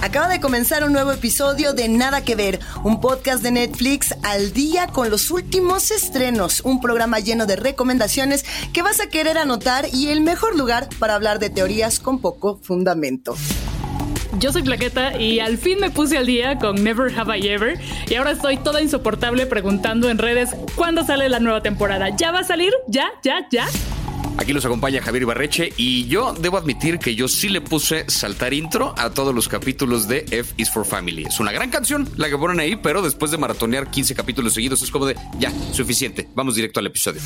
Acaba de comenzar un nuevo episodio de Nada que Ver, un podcast de Netflix al día con los últimos estrenos, un programa lleno de recomendaciones que vas a querer anotar y el mejor lugar para hablar de teorías con poco fundamento. Yo soy Plaqueta y al fin me puse al día con Never Have I Ever y ahora estoy toda insoportable preguntando en redes cuándo sale la nueva temporada. ¿Ya va a salir? ¿Ya? ¿Ya? ¿Ya? Aquí los acompaña Javier Ibarreche y yo debo admitir que yo sí le puse saltar intro a todos los capítulos de F is for Family. Es una gran canción la que ponen ahí, pero después de maratonear 15 capítulos seguidos es como de ya, suficiente, vamos directo al episodio.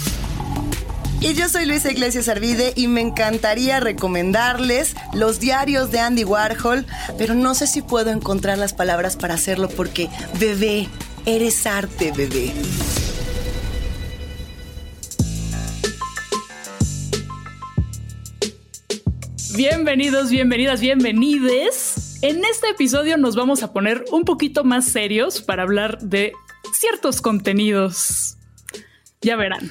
Y yo soy Luisa Iglesias Arvide y me encantaría recomendarles los diarios de Andy Warhol, pero no sé si puedo encontrar las palabras para hacerlo porque, bebé, eres arte, bebé. Bienvenidos, bienvenidas, bienvenides. En este episodio nos vamos a poner un poquito más serios para hablar de ciertos contenidos. Ya verán.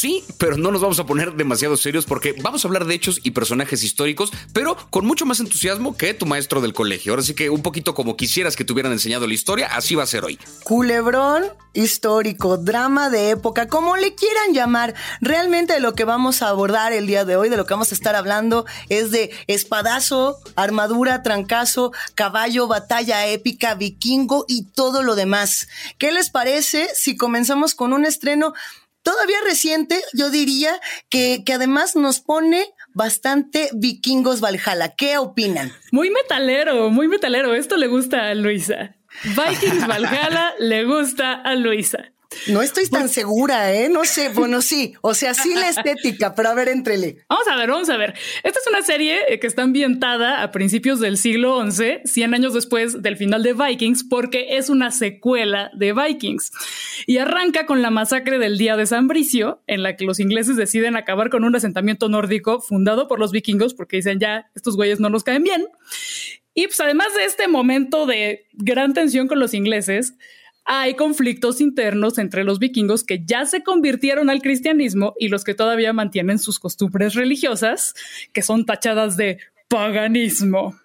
Sí, pero no nos vamos a poner demasiado serios porque vamos a hablar de hechos y personajes históricos, pero con mucho más entusiasmo que tu maestro del colegio. Ahora sí que un poquito como quisieras que te hubieran enseñado la historia, así va a ser hoy. Culebrón histórico, drama de época, como le quieran llamar. Realmente lo que vamos a abordar el día de hoy, de lo que vamos a estar hablando, es de espadazo, armadura, trancazo, caballo, batalla épica, vikingo y todo lo demás. ¿Qué les parece si comenzamos con un estreno todavía reciente, yo diría que, que además nos pone bastante vikingos Valhalla. ¿Qué opinan? Muy metalero, muy metalero. Esto le gusta a Luisa. Vikings Valhalla le gusta a Luisa. No estoy tan segura, ¿eh? No sé, bueno, sí, o sea, sí la estética, pero a ver, entrele. Vamos a ver, vamos a ver. Esta es una serie eh, que está ambientada a principios del siglo XI, 100 años después del final de Vikings, porque es una secuela de Vikings. Y arranca con la masacre del Día de San Bricio, en la que los ingleses deciden acabar con un asentamiento nórdico fundado por los vikingos, porque dicen ya, estos güeyes no nos caen bien. Y pues además de este momento de gran tensión con los ingleses, hay conflictos internos entre los vikingos que ya se convirtieron al cristianismo y los que todavía mantienen sus costumbres religiosas, que son tachadas de paganismo.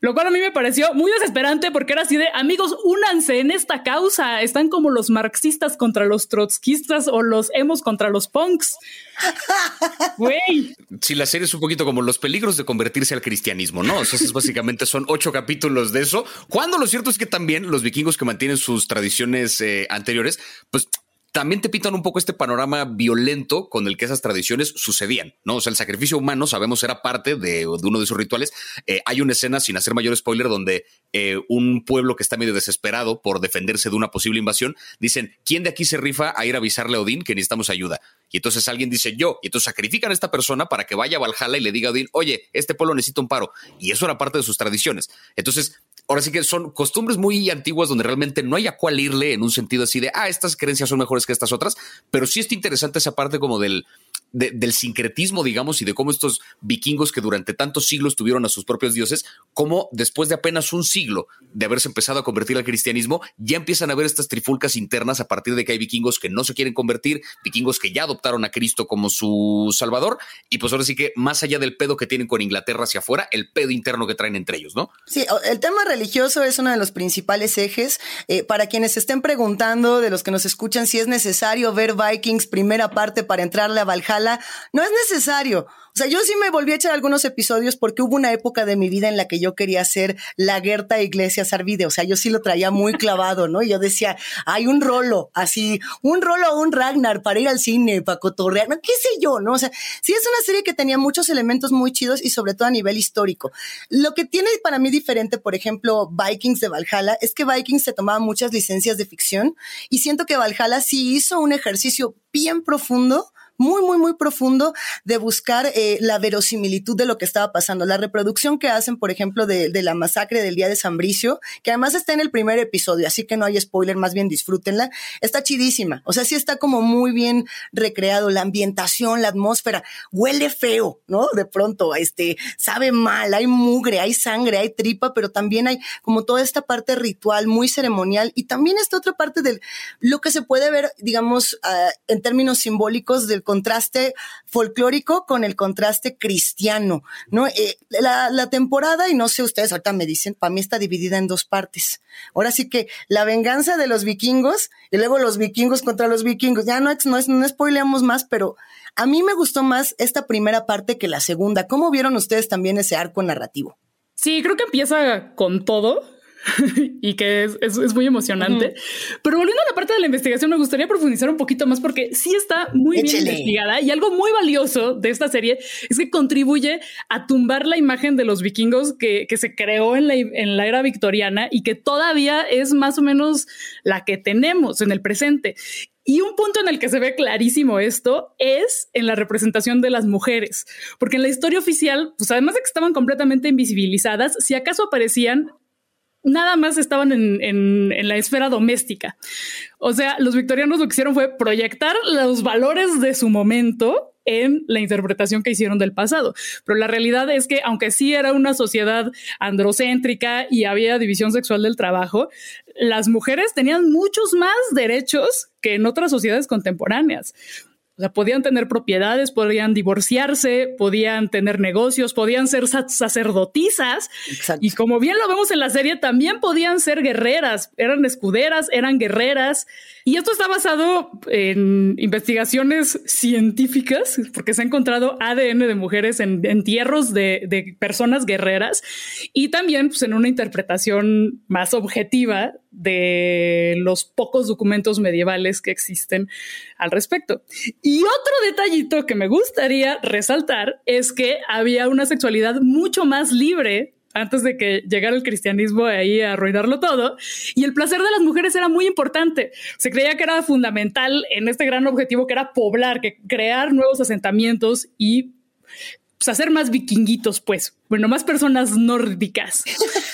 Lo cual a mí me pareció muy desesperante porque era así de amigos, únanse en esta causa. Están como los marxistas contra los trotskistas o los hemos contra los punks. Güey. Sí, la serie es un poquito como los peligros de convertirse al cristianismo, ¿no? Entonces, básicamente son ocho capítulos de eso. Cuando lo cierto es que también los vikingos que mantienen sus tradiciones eh, anteriores, pues también te pintan un poco este panorama violento con el que esas tradiciones sucedían, ¿no? O sea, el sacrificio humano, sabemos, era parte de, uno de sus rituales. Eh, hay una escena, sin hacer mayor spoiler, donde eh, un pueblo que está medio desesperado por defenderse de una posible invasión, dicen, ¿quién de aquí se rifa a ir a avisarle a Odín que necesitamos ayuda? Y entonces alguien dice yo, y entonces sacrifican a esta persona para que vaya a Valhalla y le diga a Odín, oye, este pueblo necesita un paro. Y eso era parte de sus tradiciones. Entonces, ahora sí que son costumbres muy antiguas donde realmente no hay a cuál irle en un sentido así de, ah, estas creencias son mejores que estas otras, pero sí está interesante esa parte como del, del sincretismo, digamos, y de cómo estos vikingos que durante tantos siglos tuvieron a sus propios dioses, como después de apenas un siglo de haberse empezado a convertir al cristianismo, ya empiezan a ver estas trifulcas internas a partir de que hay vikingos que no se quieren convertir, vikingos que ya adoptaron a Cristo como su salvador, y pues ahora sí que más allá del pedo que tienen con Inglaterra hacia afuera, el pedo interno que traen entre ellos, ¿no? Sí, el tema religioso es uno de los principales ejes. Eh, para quienes estén preguntando, de los que nos escuchan, si es necesario ver Vikings primera parte para entrarle a Valhalla, no es necesario. O sea, yo sí me volví a echar algunos episodios porque hubo una época de mi vida en la que yo quería ser la Gerta Iglesias Arvide. O sea, yo sí lo traía muy clavado, ¿no? Y yo decía, hay un rolo, así, un rolo un Ragnar para ir al cine, para cotorrear, no, qué sé yo, ¿no? O sea, sí es una serie que tenía muchos elementos muy chidos y sobre todo a nivel histórico. Lo que tiene para mí diferente, por ejemplo, Vikings de Valhalla, es que Vikings se tomaba muchas licencias de ficción y siento que Valhalla sí hizo un ejercicio bien profundo muy, muy, muy profundo de buscar eh, la verosimilitud de lo que estaba pasando. La reproducción que hacen, por ejemplo, de, la masacre del día de San Bricio, que además está en el primer episodio, así que no hay spoiler, más bien disfrútenla, está chidísima. O sea, sí está como muy bien recreado la ambientación, la atmósfera. Huele feo, ¿no? De pronto, este, sabe mal, hay mugre, hay sangre, hay tripa, pero también hay como toda esta parte ritual, muy ceremonial, y también esta otra parte de lo que se puede ver, digamos, uh, en términos simbólicos del contraste folclórico con el contraste cristiano, ¿no? Eh, la, temporada, y no sé ustedes, ahorita me dicen, para mí está dividida en dos partes. Ahora sí que la venganza de los vikingos y luego los vikingos contra los vikingos. Ya no, no, no spoileamos más, pero a mí me gustó más esta primera parte que la segunda. ¿Cómo vieron ustedes también ese arco narrativo? Sí, creo que empieza con todo y que es, muy emocionante. Pero volviendo a la parte de la investigación, me gustaría profundizar un poquito más porque sí está muy bien investigada y algo muy valioso de esta serie es que contribuye a tumbar la imagen de los vikingos que, se creó en la, en la era victoriana y que todavía es más o menos la que tenemos en el presente. Y un punto en el que se ve clarísimo esto es en la representación de las mujeres, porque en la historia oficial, pues además de que estaban completamente invisibilizadas, si acaso aparecían nada más estaban en, la esfera doméstica. O sea, los victorianos lo que hicieron fue proyectar los valores de su momento en la interpretación que hicieron del pasado. Pero la realidad es que, aunque sí era una sociedad androcéntrica y había división sexual del trabajo, las mujeres tenían muchos más derechos que en otras sociedades contemporáneas. O sea, podían tener propiedades, podían divorciarse, podían tener negocios, podían ser sacerdotisas. Y como bien lo vemos en la serie, también podían ser guerreras, eran escuderas, eran guerreras. Y esto está basado en investigaciones científicas, porque se ha encontrado ADN de mujeres en entierros de, personas guerreras y también pues, en una interpretación más objetiva de los pocos documentos medievales que existen al respecto. Y otro detallito que me gustaría resaltar es que había una sexualidad mucho más libre antes de que llegara el cristianismo ahí a arruinarlo todo. Y el placer de las mujeres era muy importante. Se creía que era fundamental en este gran objetivo que era poblar, que crear nuevos asentamientos y pues, hacer más vikinguitos, pues, bueno, más personas nórdicas.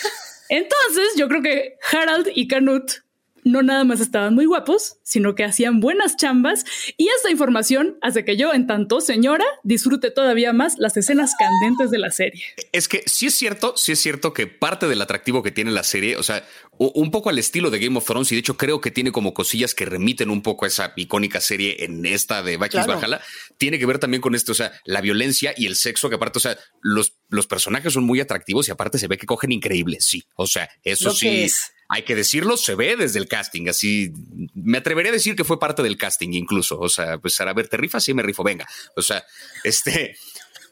Entonces, yo creo que Harald y Canut no nada más estaban muy guapos, sino que hacían buenas chambas y esta información hace que yo, en tanto señora, disfrute todavía más las escenas candentes de la serie. Es que sí es cierto, sí es cierto que parte del atractivo que tiene la serie, o sea, un poco al estilo de Game of Thrones y de hecho creo que tiene como cosillas que remiten un poco a esa icónica serie en esta de Vikings claro. tiene que ver también con esto, o sea, la violencia y el sexo que aparte, o sea, los, los personajes son muy atractivos y aparte se ve que cogen increíble, sí, o sea, eso sí hay que decirlo, se ve desde el casting. Así me atrevería a decir que fue parte del casting, incluso. O sea, pues a ver, te rifas, sí me rifo, venga. O sea, este,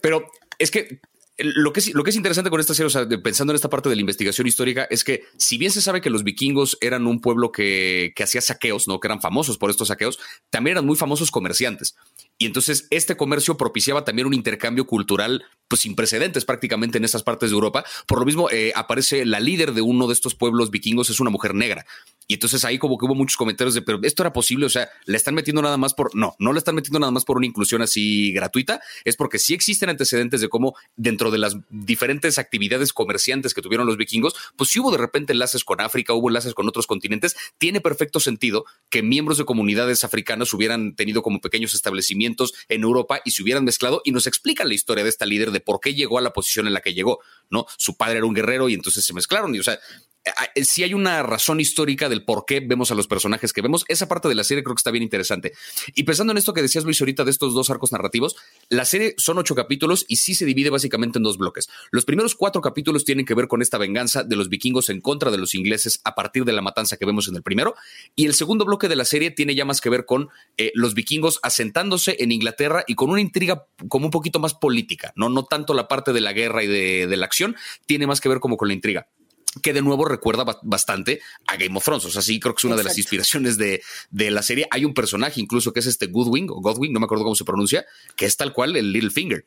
pero es que lo que, es, lo que es interesante con esta serie, pensando en esta parte de la investigación histórica, es que si bien se sabe que los vikingos eran un pueblo que, que hacía saqueos, ¿no? Que eran famosos por estos saqueos, también eran muy famosos comerciantes. Y entonces este comercio propiciaba también un intercambio cultural pues sin precedentes prácticamente en esas partes de Europa. Por lo mismo eh, aparece la líder de uno de estos pueblos vikingos, es una mujer negra. Y entonces ahí como que hubo muchos comentarios de, pero esto era posible, o sea, la están metiendo nada más por, no, no la están metiendo nada más por una inclusión así gratuita, es porque sí existen antecedentes de cómo dentro de las diferentes actividades comerciantes que tuvieron los vikingos, pues sí hubo de repente enlaces con África, hubo enlaces con otros continentes, tiene perfecto sentido que miembros de comunidades africanas hubieran tenido como pequeños establecimientos en Europa y se hubieran mezclado y nos explican la historia de esta líder de por qué llegó a la posición en la que llegó, ¿no? Su padre era un guerrero y entonces se mezclaron y, o sea, si hay una razón histórica del por qué vemos a los personajes que vemos. Esa parte de la serie creo que está bien interesante. Y pensando en esto que decías, Luis, ahorita de estos dos arcos narrativos, la serie son ocho capítulos y sí se divide básicamente en dos bloques. Los primeros cuatro capítulos tienen que ver con esta venganza de los vikingos en contra de los ingleses a partir de la matanza que vemos en el primero. Y el segundo bloque de la serie tiene ya más que ver con eh, los vikingos asentándose en Inglaterra y con una intriga como un poquito más política, no, no tanto la parte de la guerra y de, de la acción, tiene más que ver como con la intriga que de nuevo recuerda bastante a Game of Thrones. O sea, sí, creo que es una de las inspiraciones de, de, la serie. Hay un personaje incluso que es este Goodwing o Godwin, no me acuerdo cómo se pronuncia, que es tal cual el Littlefinger.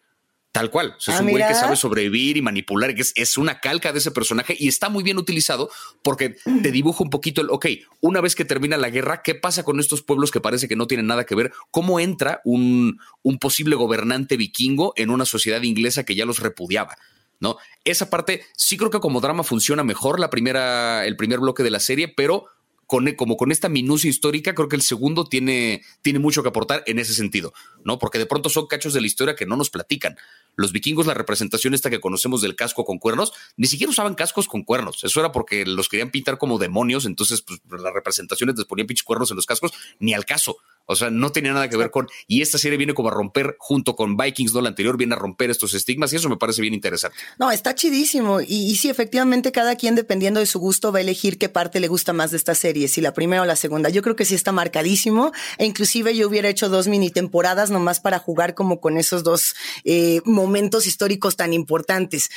Tal cual. es ah, un güey que sabe sobrevivir y manipular, que es, es, una calca de ese personaje y está muy bien utilizado porque te dibuja un poquito el, ok, una vez que termina la guerra, ¿qué pasa con estos pueblos que parece que no tienen nada que ver? ¿Cómo entra un, un posible gobernante vikingo en una sociedad inglesa que ya los repudiaba? ¿No? Esa parte sí creo que como drama funciona mejor la primera, el primer bloque de la serie, pero con, como con esta minucia histórica, creo que el segundo tiene, tiene mucho que aportar en ese sentido, ¿no? Porque de pronto son cachos de la historia que no nos platican. Los vikingos, la representación esta que conocemos del casco con cuernos, ni siquiera usaban cascos con cuernos. Eso era porque los querían pintar como demonios, entonces pues, las representaciones les ponían pinches cuernos en los cascos, ni al caso. O sea, no tenía nada que ver con. Y esta serie viene como a romper, junto con Vikings, no la anterior, viene a romper estos estigmas y eso me parece bien interesante. No, está chidísimo. Y, y sí, efectivamente, cada quien, dependiendo de su gusto, va a elegir qué parte le gusta más de esta serie, si la primera o la segunda. Yo creo que sí está marcadísimo. E inclusive yo hubiera hecho dos mini temporadas nomás para jugar como con esos dos eh, momentos históricos tan importantes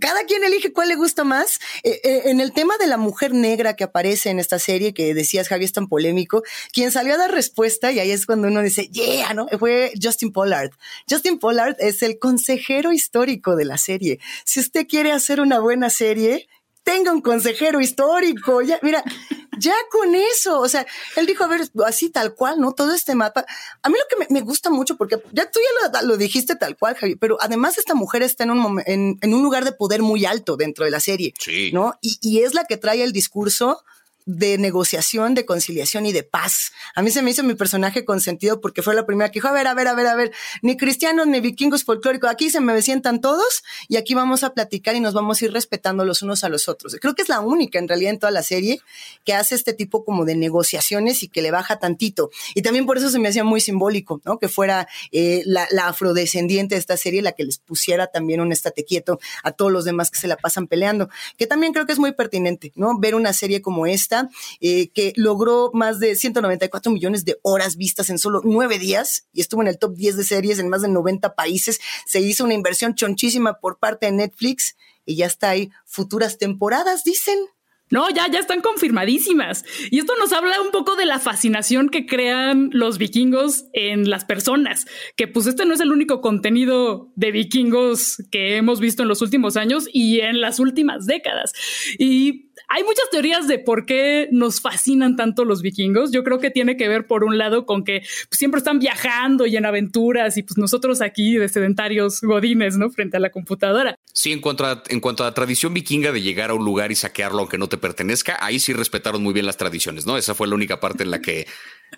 cada quien elige cuál le gusta más. Eh, eh, en el tema de la mujer negra que aparece en esta serie, que decías, Javi, es tan polémico, quien salió a dar respuesta, y ahí es cuando uno dice, yeah, ¿no? Fue Justin Pollard. Justin Pollard es el consejero histórico de la serie. Si usted quiere hacer una buena serie, tenga un consejero histórico. Ya, mira, ya con eso. O sea, él dijo, a ver, así tal cual, ¿no? Todo este mapa. A mí lo que me, gusta mucho, porque ya tú ya lo, dijiste tal cual, Javi, pero además esta mujer está en un, en, en un lugar de poder muy alto dentro de la serie. Sí. ¿No? Y, y es la que trae el discurso de negociación, de conciliación y de paz. A mí se me hizo mi personaje consentido porque fue la primera que dijo, a ver, a ver, a ver, a ver, ni cristianos ni vikingos folclóricos, aquí se me sientan todos y aquí vamos a platicar y nos vamos a ir respetando los unos a los otros. Creo que es la única en realidad en toda la serie que hace este tipo como de negociaciones y que le baja tantito. Y también por eso se me hacía muy simbólico, ¿no? Que fuera eh, la, afrodescendiente de esta serie la que les pusiera también un estate quieto a todos los demás que se la pasan peleando, que también creo que es muy pertinente, ¿no? Ver una serie como esta eh, que logró más de 194 millones de horas vistas en solo nueve días y estuvo en el top 10 de series en más de 90 países. Se hizo una inversión chonchísima por parte de Netflix y ya está ahí futuras temporadas, dicen. No, ya, ya están confirmadísimas. Y esto nos habla un poco de la fascinación que crean los vikingos en las personas, que pues este no es el único contenido de vikingos que hemos visto en los últimos años y en las últimas décadas. Y hay muchas teorías de por qué nos fascinan tanto los vikingos. Yo creo que tiene que ver, por un lado, con que pues, siempre están viajando y en aventuras y pues nosotros aquí de sedentarios godines, ¿no? Frente a la computadora. Sí, en cuanto, a, en cuanto a la tradición vikinga de llegar a un lugar y saquearlo aunque no te pertenezca, ahí sí respetaron muy bien las tradiciones, ¿no? Esa fue la única parte en la que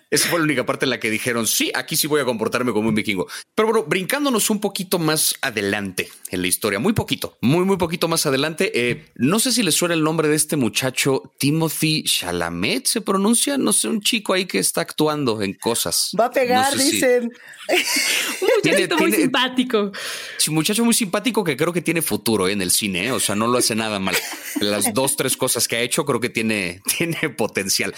esa fue la única parte en la que dijeron, sí, aquí sí voy a comportarme como un vikingo. Pero bueno, brincándonos un poquito más adelante en la historia, muy poquito, muy, muy poquito más adelante. Eh, no sé si les suena el nombre de este muchacho, Timothy Chalamet, se pronuncia, no sé, un chico ahí que está actuando en cosas. Va a pegar, dicen. un muchachito muy simpático. un muchacho muy simpático que creo que tiene futuro en el cine, ¿eh? o sea, no lo hace nada mal. Las dos, tres cosas que ha hecho, creo que tiene, tiene potencial.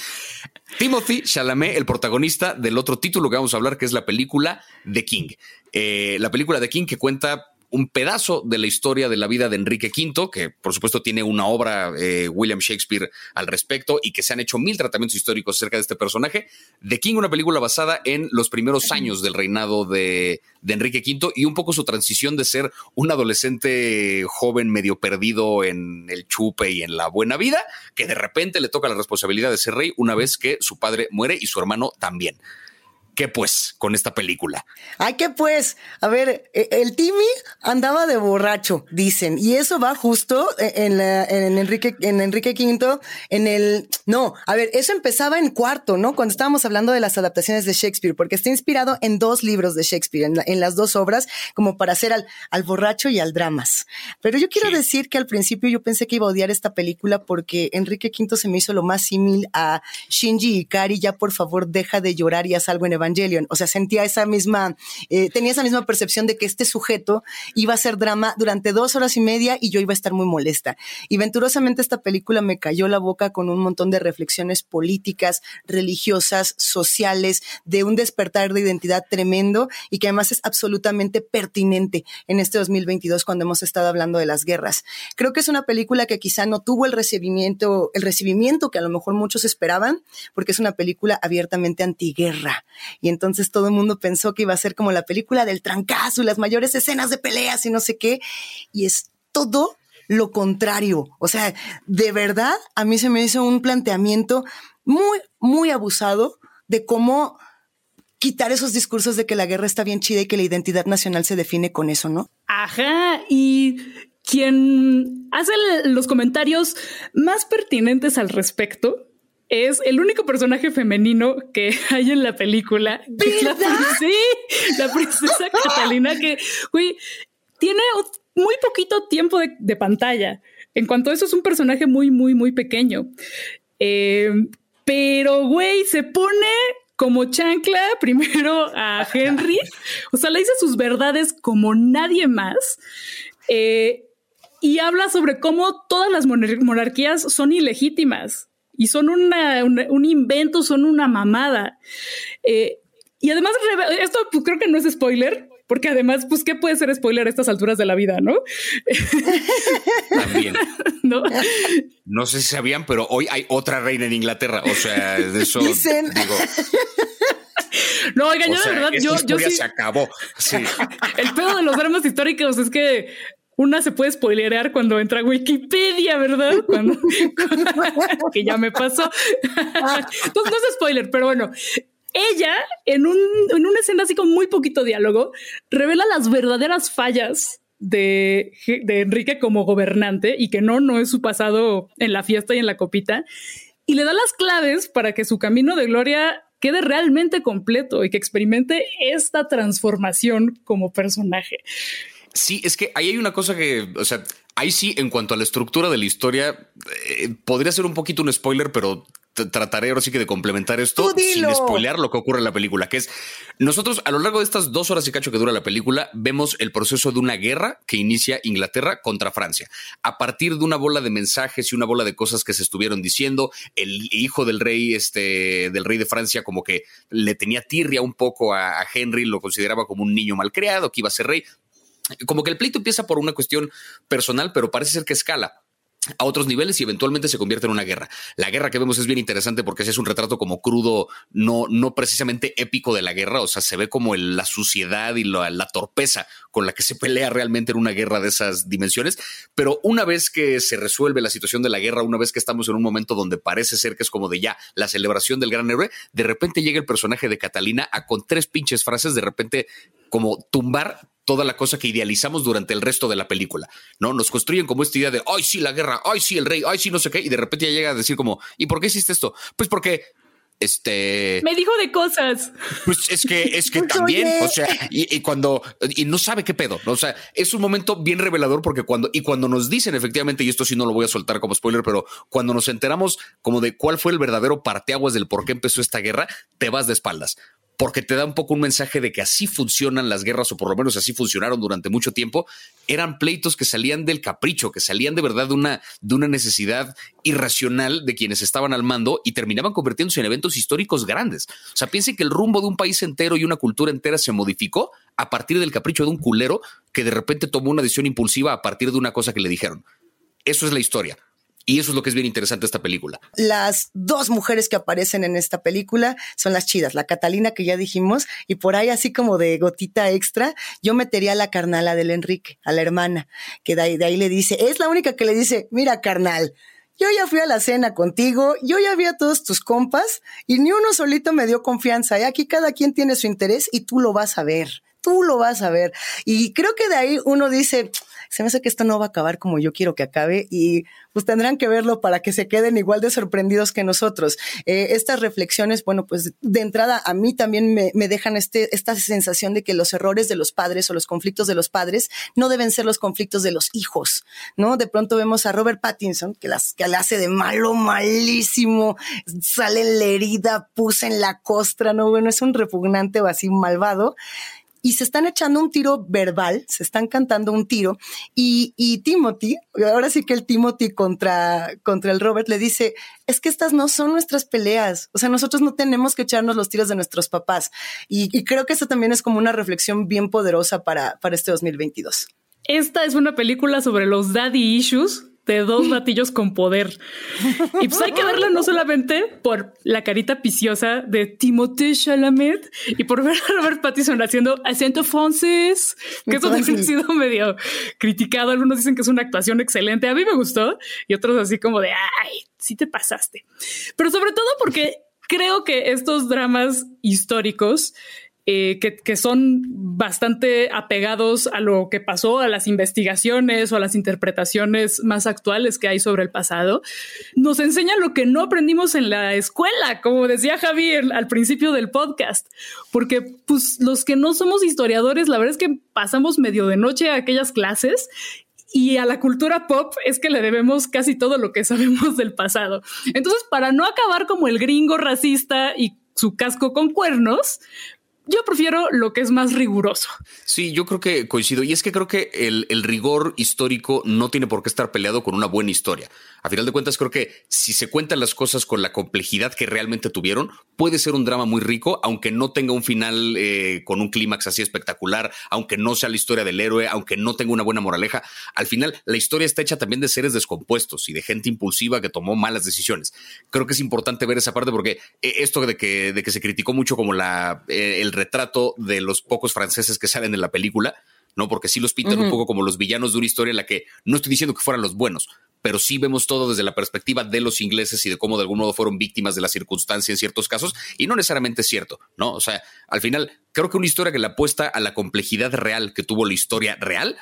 Timothy Chalamet, el protagonista del otro título que vamos a hablar, que es la película The King. Eh, la película The King que cuenta un pedazo de la historia de la vida de Enrique V, que por supuesto tiene una obra eh, William Shakespeare al respecto y que se han hecho mil tratamientos históricos acerca de este personaje. The King, una película basada en los primeros años del reinado de, de Enrique V y un poco su transición de ser un adolescente joven medio perdido en el chupe y en la buena vida, que de repente le toca la responsabilidad de ser rey una vez que su padre muere y su hermano también. ¿Qué pues con esta película? Ay, ¿qué pues? A ver, e, el Timmy andaba de borracho, dicen, y eso va justo e, en, en Enrique, en Enrique V, en el, no, a ver, eso empezaba en cuarto, ¿no? Cuando estábamos hablando de las adaptaciones de Shakespeare, porque está inspirado en dos libros de Shakespeare, en, las dos obras, como para hacer al, al, borracho y al dramas. Pero yo quiero decir que al principio yo pensé que iba a odiar esta película porque Enrique V se me hizo lo más símil a Shinji Ikari, ya por favor deja de llorar y haz algo en Evangelion. O sea, sentía esa misma, eh, tenía esa misma percepción de que este sujeto iba a ser drama durante dos horas y media y yo iba a estar muy molesta. Y venturosamente esta película me cayó la boca con un montón de reflexiones políticas, religiosas, sociales, de un despertar de identidad tremendo y que además es absolutamente pertinente en este 2022 cuando hemos estado hablando de las guerras. Creo que es una película que quizá no tuvo el recibimiento, el recibimiento que a lo mejor muchos esperaban, porque es una película abiertamente antiguerra y entonces todo el mundo pensó que iba a ser como la película del trancazo y las mayores escenas de peleas y no sé qué. Y es todo lo contrario. O sea, de verdad, a mí se me hizo un planteamiento muy, muy abusado de cómo quitar esos discursos de que la guerra está bien chida y que la identidad nacional se define con eso, ¿no? Ajá, y quien hace los comentarios más pertinentes al respecto es el único personaje femenino que hay en la película. Es la, sí, la princesa Catalina que, güey, tiene muy poquito tiempo de, pantalla. En cuanto a eso, es un personaje muy, muy, muy pequeño. Eh, pero, güey, se pone como chancla primero a Henry, o sea, le dice sus verdades como nadie más. Eh, y habla sobre cómo todas las monarquías son ilegítimas y son un invento, son una mamada. Eh, y además, esto pues, creo que no es spoiler, porque además, pues, ¿qué puede ser spoiler a estas alturas de la vida, no? También. ¿No? No sé si sabían, pero hoy hay otra reina en Inglaterra. O sea, de eso digo. No, oigan, yo de verdad, yo, yo sí. se acabó. Sí. El pedo de los dramas históricos es que una se puede spoilerear cuando entra a Wikipedia, ¿verdad? Cuando, que ya me pasó. Entonces no es spoiler, pero bueno, ella, en, un, en una escena así con muy poquito diálogo, revela las verdaderas fallas de, de, Enrique como gobernante y que no, no es su pasado en la fiesta y en la copita. Y le da las claves para que su camino de gloria quede realmente completo y que experimente esta transformación como personaje. Sí, es que ahí hay una cosa que, o sea, ahí sí, en cuanto a la estructura de la historia, eh, podría ser un poquito un spoiler, pero trataré ahora sí que de complementar esto sin spoilear lo que ocurre en la película, que es nosotros a lo largo de estas dos horas y cacho que dura la película, vemos el proceso de una guerra que inicia Inglaterra contra Francia. A partir de una bola de mensajes y una bola de cosas que se estuvieron diciendo, el hijo del rey, este, del rey de Francia, como que le tenía tirria un poco a, a Henry, lo consideraba como un niño malcriado, que iba a ser rey. Como que el pleito empieza por una cuestión personal, pero parece ser que escala a otros niveles y eventualmente se convierte en una guerra. La guerra que vemos es bien interesante porque es un retrato como crudo, no, no precisamente épico de la guerra, o sea, se ve como la suciedad y la, la, torpeza con la que se pelea realmente en una guerra de esas dimensiones, pero una vez que se resuelve la situación de la guerra, una vez que estamos en un momento donde parece ser que es como de ya la celebración del gran héroe, de repente llega el personaje de Catalina a con tres pinches frases de repente como tumbar toda la cosa que idealizamos durante el resto de la película, ¿no? Nos construyen como esta idea de, ay, sí, la guerra, ay, sí, el rey, ay, sí, no sé qué, y de repente ya llega a decir como, ¿y por qué hiciste esto? Pues porque este me dijo de cosas. Pues es que es que también, o sea, y, cuando y no sabe qué pedo, o sea, es un momento bien revelador porque cuando y cuando nos dicen efectivamente y esto sí no lo voy a soltar como spoiler, pero cuando nos enteramos como de cuál fue el verdadero parteaguas del por qué empezó esta guerra, te vas de espaldas, porque te da un poco un mensaje de que así funcionan las guerras, o por lo menos así funcionaron durante mucho tiempo. Eran pleitos que salían del capricho, que salían de verdad de una, de una necesidad irracional de quienes estaban al mando y terminaban convirtiéndose en eventos históricos grandes. O sea, piensen que el rumbo de un país entero y una cultura entera se modificó a partir del capricho de un culero que de repente tomó una decisión impulsiva a partir de una cosa que le dijeron. Eso es la historia. Y eso es lo que es bien interesante esta película. Las dos mujeres que aparecen en esta película son las chidas, la Catalina que ya dijimos, y por ahí así como de gotita extra, yo metería a la carnala del Enrique, a la hermana, que de ahí, de ahí le dice, es la única que le dice, mira carnal, yo ya fui a la cena contigo, yo ya vi a todos tus compas y ni uno solito me dio confianza. Y aquí cada quien tiene su interés y tú lo vas a ver, tú lo vas a ver. Y creo que de ahí uno dice, se me hace que esto no va a acabar como yo quiero que acabe y pues tendrán que verlo para que se queden igual de sorprendidos que nosotros. Eh, estas reflexiones, bueno, pues de entrada a mí también me, dejan este, esta sensación de que los errores de los padres o los conflictos de los padres no deben ser los conflictos de los hijos, ¿no? De pronto vemos a Robert Pattinson, que, las, que le hace de malo, malísimo, sale la herida, puse en la costra, ¿no? Bueno, es un repugnante o así malvado y se están echando un tiro verbal, se están cantando un tiro y, y Timothy, ahora sí que el Timothy contra, contra el Robert le dice, es que estas no son nuestras peleas, o sea, nosotros no tenemos que echarnos los tiros de nuestros papás y, creo que eso también es como una reflexión bien poderosa para, para este 2022. Esta es una película sobre los daddy issues de dos batillos con poder. Y pues hay que verla no solamente por la carita piciosa de Timothée Chalamet y por ver a Robert Pattinson haciendo acento francés, que eso también ha sido medio criticado. Algunos dicen que es una actuación excelente. A mí me gustó y otros así como de, ay, sí te pasaste. Pero sobre todo porque creo que estos dramas históricos eh, que, son bastante apegados a lo que pasó, a las investigaciones o a las interpretaciones más actuales que hay sobre el pasado, nos enseña lo que no aprendimos en la escuela, como decía Javier al principio del podcast, porque pues los que no somos historiadores, la verdad es que pasamos medio de noche a aquellas clases y a la cultura pop es que le debemos casi todo lo que sabemos del pasado. Entonces, para no acabar como el gringo racista y su casco con cuernos, yo prefiero lo que es más riguroso. Sí, yo creo que coincido. Y es que creo que el, el, rigor histórico no tiene por qué estar peleado con una buena historia. A final de cuentas, creo que si se cuentan las cosas con la complejidad que realmente tuvieron, puede ser un drama muy rico, aunque no tenga un final eh, con un clímax así espectacular, aunque no sea la historia del héroe, aunque no tenga una buena moraleja. Al final, la historia está hecha también de seres descompuestos y de gente impulsiva que tomó malas decisiones. Creo que es importante ver esa parte porque eh, esto de que, de que se criticó mucho como la, eh, el retrato de los pocos franceses que salen en la película, ¿no? Porque sí los pintan un poco como los villanos de una historia en la que no estoy diciendo que fueran los buenos, pero sí vemos todo desde la perspectiva de los ingleses y de cómo de algún modo fueron víctimas de la circunstancia en ciertos casos, y no necesariamente es cierto, ¿no? O sea, al final, creo que una historia que le apuesta a la complejidad real que tuvo la historia real,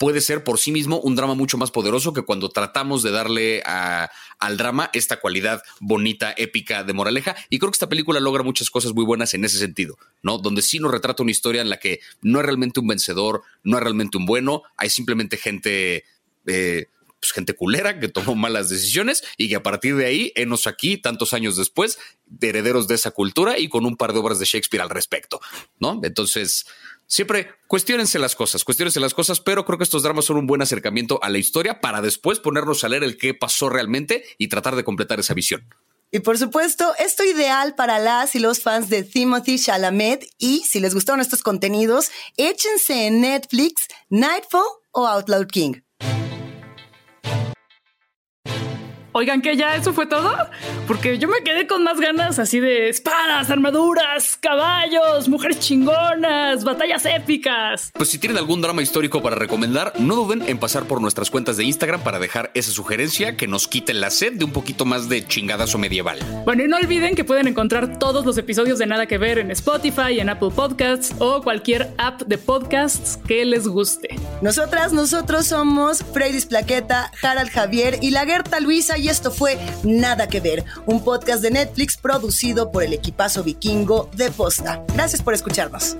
puede ser por sí mismo un drama mucho más poderoso que cuando tratamos de darle al drama esta cualidad bonita, épica de moraleja. Y creo que esta película logra muchas cosas muy buenas en ese sentido, ¿no? Donde sí nos retrata una historia en la que no es realmente un vencedor, no es realmente un bueno, hay simplemente gente... Eh, pues, gente culera que tomó malas decisiones y que a partir de ahí, enos aquí, tantos años después, de herederos de esa cultura y con un par de obras de Shakespeare al respecto, ¿no? Entonces, siempre cuestionense las cosas, cuestionense las cosas, pero creo que estos dramas son un buen acercamiento a la historia para después ponernos a leer el qué pasó realmente y tratar de completar esa visión. Y por supuesto, esto ideal para las y los fans de Timothy Chalamet. Y si les gustaron estos contenidos, échense en Netflix Nightfall o Outlaw King. Oigan, que ya eso fue todo, porque yo me quedé con más ganas así de espadas, armaduras, caballos, mujeres chingonas, batallas épicas. Pues si tienen algún drama histórico para recomendar, no duden en pasar por nuestras cuentas de Instagram para dejar esa sugerencia que nos quite la sed de un poquito más de chingadazo medieval. Bueno, y no olviden que pueden encontrar todos los episodios de Nada que Ver en Spotify, en Apple Podcasts o cualquier app de podcasts que les guste. Nosotras, nosotros somos Freydis Plaqueta, Harald Javier y la Gerta Luisa y esto fue Nada que ver, un podcast de Netflix producido por el equipazo vikingo de Posta. Gracias por escucharnos.